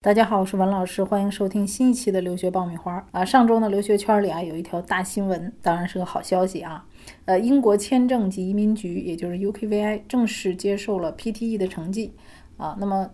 大家好，我是文老师，欢迎收听新一期的留学爆米花啊。上周呢，留学圈里啊有一条大新闻，当然是个好消息啊。呃，英国签证及移民局，也就是 UKVI 正式接受了 PTE 的成绩啊。那么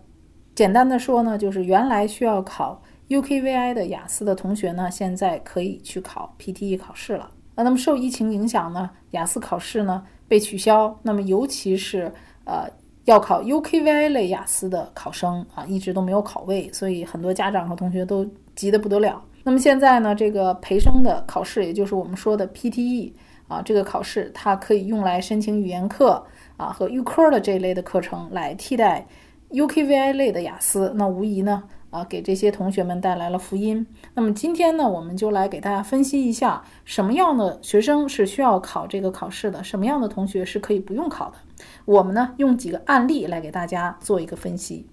简单的说呢，就是原来需要考 UKVI 的雅思的同学呢，现在可以去考 PTE 考试了啊。那么受疫情影响呢，雅思考试呢被取消，那么尤其是呃。要考 UKVI 类雅思的考生啊，一直都没有考位，所以很多家长和同学都急得不得了。那么现在呢，这个培生的考试，也就是我们说的 PTE 啊，这个考试它可以用来申请语言课啊和预科的这一类的课程，来替代 UKVI 类的雅思。那无疑呢。啊，给这些同学们带来了福音。那么今天呢，我们就来给大家分析一下，什么样的学生是需要考这个考试的，什么样的同学是可以不用考的。我们呢，用几个案例来给大家做一个分析。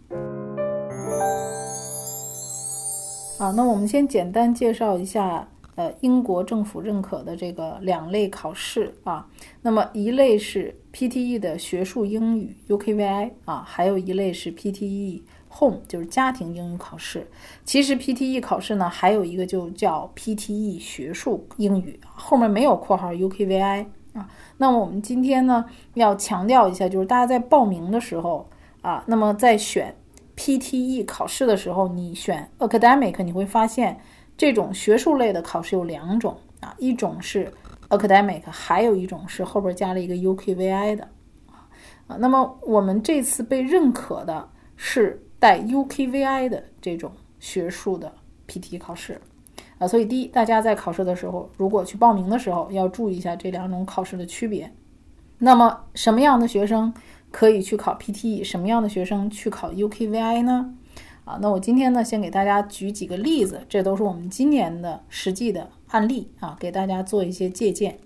好，那我们先简单介绍一下，呃，英国政府认可的这个两类考试啊。那么一类是 PTE 的学术英语 UKVI 啊，还有一类是 PTE。Home 就是家庭英语考试，其实 PTE 考试呢还有一个就叫 PTE 学术英语，后面没有括号 UKVI 啊。那么我们今天呢要强调一下，就是大家在报名的时候啊，那么在选 PTE 考试的时候，你选 Academic，你会发现这种学术类的考试有两种啊，一种是 Academic，还有一种是后边加了一个 UKVI 的。那么我们这次被认可的是。带 UKVI 的这种学术的 PT 考试啊，所以第一，大家在考试的时候，如果去报名的时候，要注意一下这两种考试的区别。那么，什么样的学生可以去考 PTE？什么样的学生去考 UKVI 呢？啊，那我今天呢，先给大家举几个例子，这都是我们今年的实际的案例啊，给大家做一些借鉴，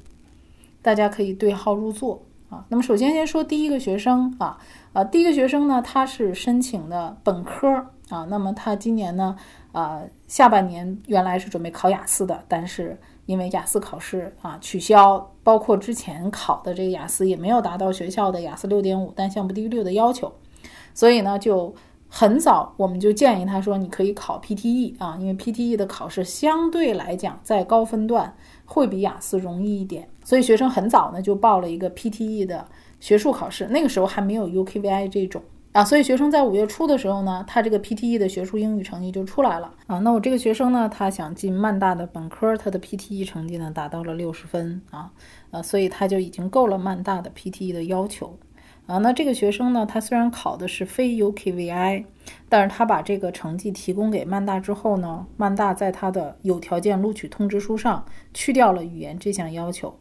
大家可以对号入座。啊，那么首先先说第一个学生啊，啊，第一个学生呢，他是申请的本科啊，那么他今年呢，啊，下半年原来是准备考雅思的，但是因为雅思考试啊取消，包括之前考的这个雅思也没有达到学校的雅思六点五单项不低于六的要求，所以呢，就很早我们就建议他说，你可以考 PTE 啊，因为 PTE 的考试相对来讲在高分段会比雅思容易一点。所以学生很早呢就报了一个 PTE 的学术考试，那个时候还没有 UKVI 这种啊，所以学生在五月初的时候呢，他这个 PTE 的学术英语成绩就出来了啊。那我这个学生呢，他想进曼大的本科，他的 PTE 成绩呢达到了六十分啊，呃，所以他就已经够了曼大的 PTE 的要求。啊，那这个学生呢，他虽然考的是非 UKVI，但是他把这个成绩提供给曼大之后呢，曼大在他的有条件录取通知书上去掉了语言这项要求，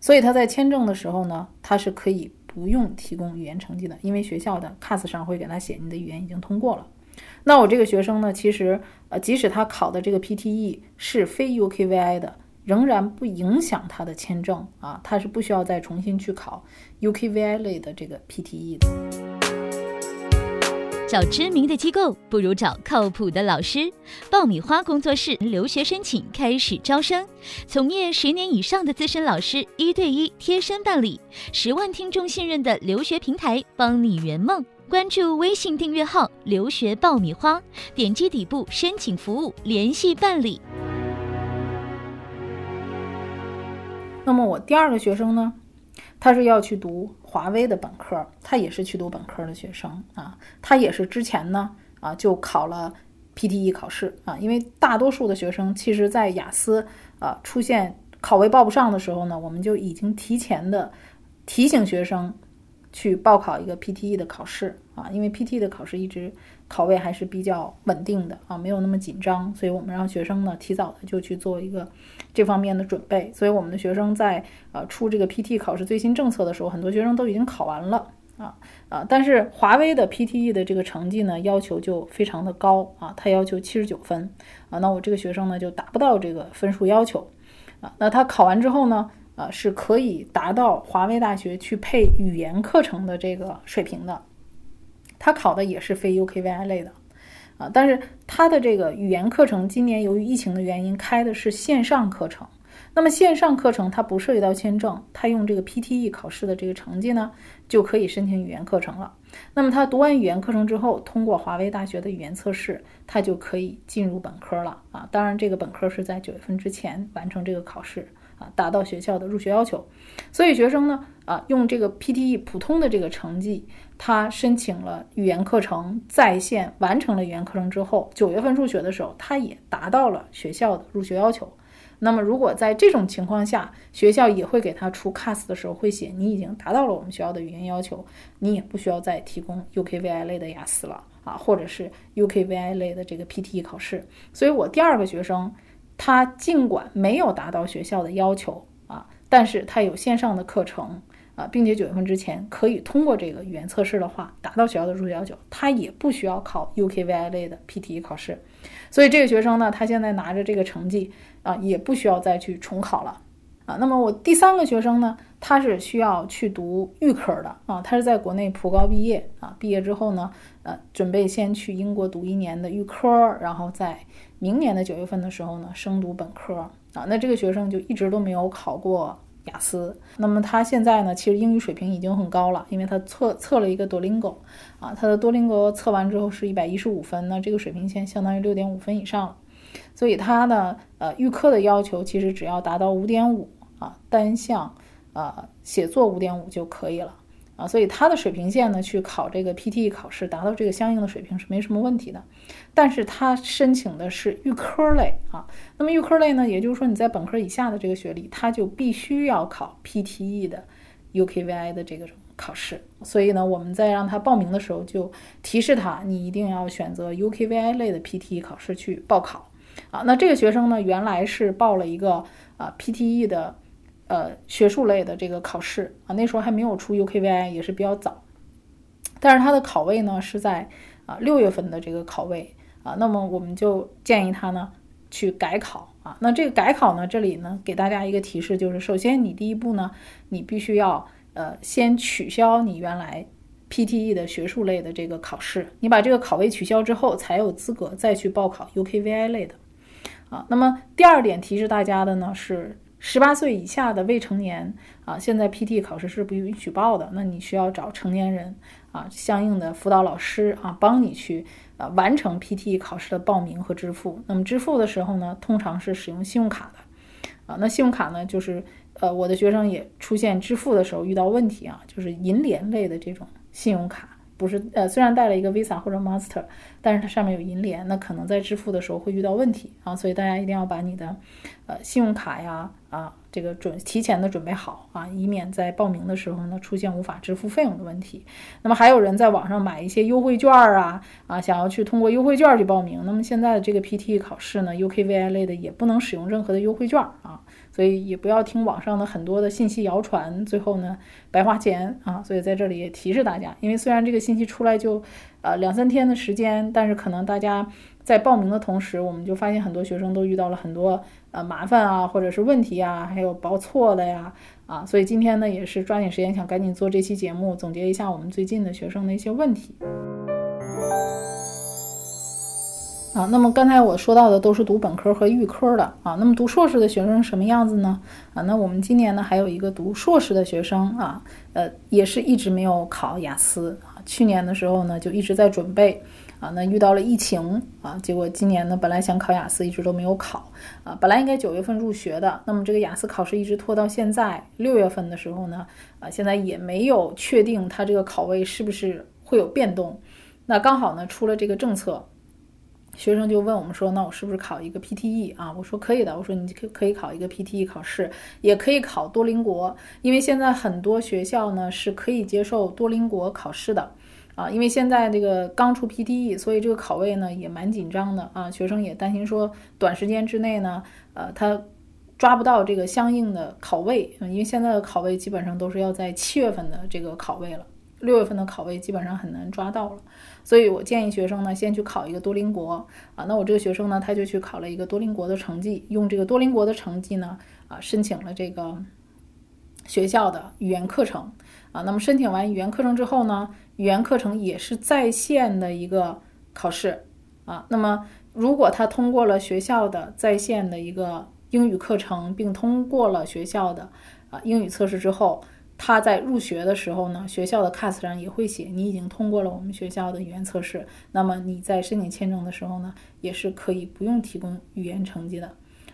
所以他在签证的时候呢，他是可以不用提供语言成绩的，因为学校的 CAS 上会给他写你的语言已经通过了。那我这个学生呢，其实呃，即使他考的这个 PTE 是非 UKVI 的。仍然不影响他的签证啊，他是不需要再重新去考 UKVI 类的这个 PTE 的。找知名的机构不如找靠谱的老师。爆米花工作室留学申请开始招生，从业十年以上的资深老师一对一贴身办理，十万听众信任的留学平台，帮你圆梦。关注微信订阅号“留学爆米花”，点击底部申请服务联系办理。那么我第二个学生呢，他是要去读华为的本科，他也是去读本科的学生啊，他也是之前呢啊就考了 PTE 考试。啊，因为大多数的学生其实在雅思啊出现考位报不上的时候呢，我们就已经提前的提醒学生。去报考一个 PTE 的考试。啊，因为 PTE 的考试一直考位还是比较稳定的啊，没有那么紧张，所以我们让学生呢提早的就去做一个这方面的准备。所以我们的学生在呃出这个 PTE 考试最新政策的时候，很多学生都已经考完了啊啊，但是华为的 PTE 的这个成绩呢要求就非常的高啊，它要求七十九分啊，那我这个学生呢就达不到这个分数要求啊，那他考完之后呢？啊，是可以达到华为大学去配语言课程的这个水平的。他考的也是非 UKVI 类的，啊，但是他的这个语言课程今年由于疫情的原因开的是线上课程，那么线上课程它不涉及到签证，他用这个 PTE 考试的这个成绩呢，就可以申请语言课程了。那么他读完语言课程之后，通过华为大学的语言测试，他就可以进入本科了啊。当然，这个本科是在九月份之前完成这个考试啊，达到学校的入学要求。所以学生呢，啊，用这个 PTE 普通的这个成绩，他申请了语言课程，在线完成了语言课程之后，九月份入学的时候，他也达到了学校的入学要求。那么，如果在这种情况下，学校也会给他出 CAS 的时候会写你已经达到了我们学校的语言要求，你也不需要再提供 UKVI 类的雅思了啊，或者是 UKVI 类的这个 PTE 考试。所以我第二个学生，他尽管没有达到学校的要求啊，但是他有线上的课程啊，并且九月份之前可以通过这个语言测试的话，达到学校的入学要求，他也不需要考 UKVI 类的 PTE 考试。所以这个学生呢，他现在拿着这个成绩啊，也不需要再去重考了那么我第三个学生呢，他是需要去读预科的啊，他是在国内普高毕业啊，毕业之后呢，呃，准备先去英国读一年的预科，然后在明年的九月份的时候呢，升读本科啊。那这个学生就一直都没有考过。雅思，那么他现在呢？其实英语水平已经很高了，因为他测测了一个多邻国，啊，他的多邻国测完之后是一百一十五分，那这个水平线相当于六点五分以上，所以他呢，呃，预科的要求其实只要达到五点五啊，单项啊写作五点五就可以了。啊，所以他的水平线呢，去考这个 PTE 考试，达到这个相应的水平是没什么问题的。但是他申请的是预科类啊，那么预科类呢，也就是说你在本科以下的这个学历，他就必须要考 PTE 的 UKVI 的这个考试。所以呢，我们在让他报名的时候就提示他，你一定要选择 UKVI 类的 PTE 考试去报考。啊，那这个学生呢，原来是报了一个啊 PTE 的。呃，学术类的这个考试啊，那时候还没有出 UKVI，也是比较早。但是它的考位呢是在啊六月份的这个考位啊，那么我们就建议他呢去改考啊。那这个改考呢，这里呢给大家一个提示，就是首先你第一步呢，你必须要呃先取消你原来 PTE 的学术类的这个考试，你把这个考位取消之后，才有资格再去报考 UKVI 类的啊。那么第二点提示大家的呢是。十八岁以下的未成年啊，现在 PT 考试是不允许报的。那你需要找成年人啊，相应的辅导老师啊，帮你去呃完成 PT 考试的报名和支付。那么支付的时候呢，通常是使用信用卡的啊。那信用卡呢，就是呃我的学生也出现支付的时候遇到问题啊，就是银联类的这种信用卡。不是，呃，虽然带了一个 Visa 或者 Master，但是它上面有银联，那可能在支付的时候会遇到问题啊，所以大家一定要把你的，呃，信用卡呀，啊，这个准提前的准备好啊，以免在报名的时候呢出现无法支付费用的问题。那么还有人在网上买一些优惠券啊，啊，想要去通过优惠券去报名，那么现在的这个 PTE 考试呢，UKVI 类的也不能使用任何的优惠券啊。所以也不要听网上的很多的信息谣传，最后呢白花钱啊！所以在这里也提示大家，因为虽然这个信息出来就呃两三天的时间，但是可能大家在报名的同时，我们就发现很多学生都遇到了很多呃麻烦啊，或者是问题啊，还有报错的呀啊！所以今天呢也是抓紧时间想赶紧做这期节目，总结一下我们最近的学生的一些问题。啊，那么刚才我说到的都是读本科和预科的啊，那么读硕士的学生什么样子呢？啊，那我们今年呢还有一个读硕士的学生啊，呃，也是一直没有考雅思啊，去年的时候呢就一直在准备啊，那遇到了疫情啊，结果今年呢本来想考雅思，一直都没有考啊，本来应该九月份入学的，那么这个雅思考试一直拖到现在六月份的时候呢，啊，现在也没有确定他这个考位是不是会有变动，那刚好呢出了这个政策。学生就问我们说：“那我是不是考一个 PTE 啊？”我说：“可以的。”我说：“你可可以考一个 PTE 考试，也可以考多邻国，因为现在很多学校呢是可以接受多邻国考试的啊。因为现在这个刚出 PTE，所以这个考位呢也蛮紧张的啊。学生也担心说，短时间之内呢，呃，他抓不到这个相应的考位，嗯因为现在的考位基本上都是要在七月份的这个考位了，六月份的考位基本上很难抓到了。”所以我建议学生呢，先去考一个多邻国啊。那我这个学生呢，他就去考了一个多邻国的成绩，用这个多邻国的成绩呢，啊，申请了这个学校的语言课程啊。那么申请完语言课程之后呢，语言课程也是在线的一个考试啊。那么如果他通过了学校的在线的一个英语课程，并通过了学校的啊英语测试之后，他在入学的时候呢，学校的 CAS 上也会写你已经通过了我们学校的语言测试。那么你在申请签证的时候呢，也是可以不用提供语言成绩的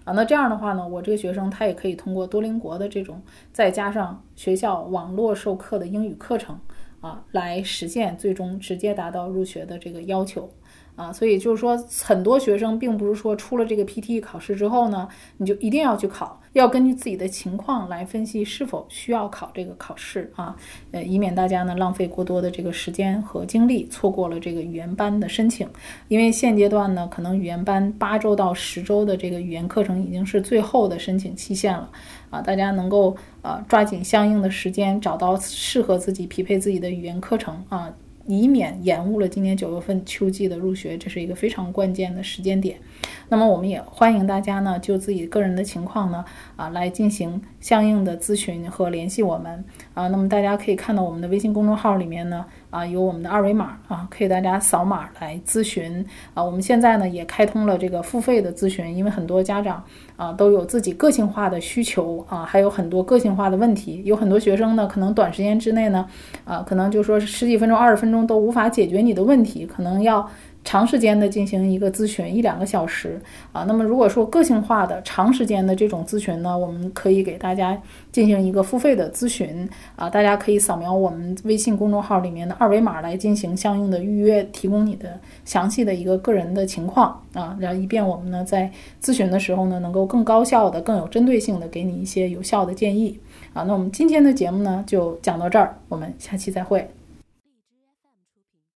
啊。那这样的话呢，我这个学生他也可以通过多邻国的这种，再加上学校网络授课的英语课程啊，来实现最终直接达到入学的这个要求。啊，所以就是说，很多学生并不是说出了这个 PTE 考试之后呢，你就一定要去考，要根据自己的情况来分析是否需要考这个考试啊，呃，以免大家呢浪费过多的这个时间和精力，错过了这个语言班的申请。因为现阶段呢，可能语言班八周到十周的这个语言课程已经是最后的申请期限了啊，大家能够呃抓紧相应的时间，找到适合自己、匹配自己的语言课程啊。以免延误了今年九月份秋季的入学，这是一个非常关键的时间点。那么，我们也欢迎大家呢，就自己个人的情况呢，啊，来进行相应的咨询和联系我们啊。那么，大家可以看到我们的微信公众号里面呢。啊，有我们的二维码啊，可以大家扫码来咨询啊。我们现在呢也开通了这个付费的咨询，因为很多家长啊都有自己个性化的需求啊，还有很多个性化的问题。有很多学生呢，可能短时间之内呢，啊，可能就说十几分钟、二十分钟都无法解决你的问题，可能要。长时间的进行一个咨询一两个小时啊，那么如果说个性化的长时间的这种咨询呢，我们可以给大家进行一个付费的咨询啊，大家可以扫描我们微信公众号里面的二维码来进行相应的预约，提供你的详细的一个个人的情况啊，然后以便我们呢在咨询的时候呢能够更高效的、更有针对性的给你一些有效的建议啊。那我们今天的节目呢就讲到这儿，我们下期再会。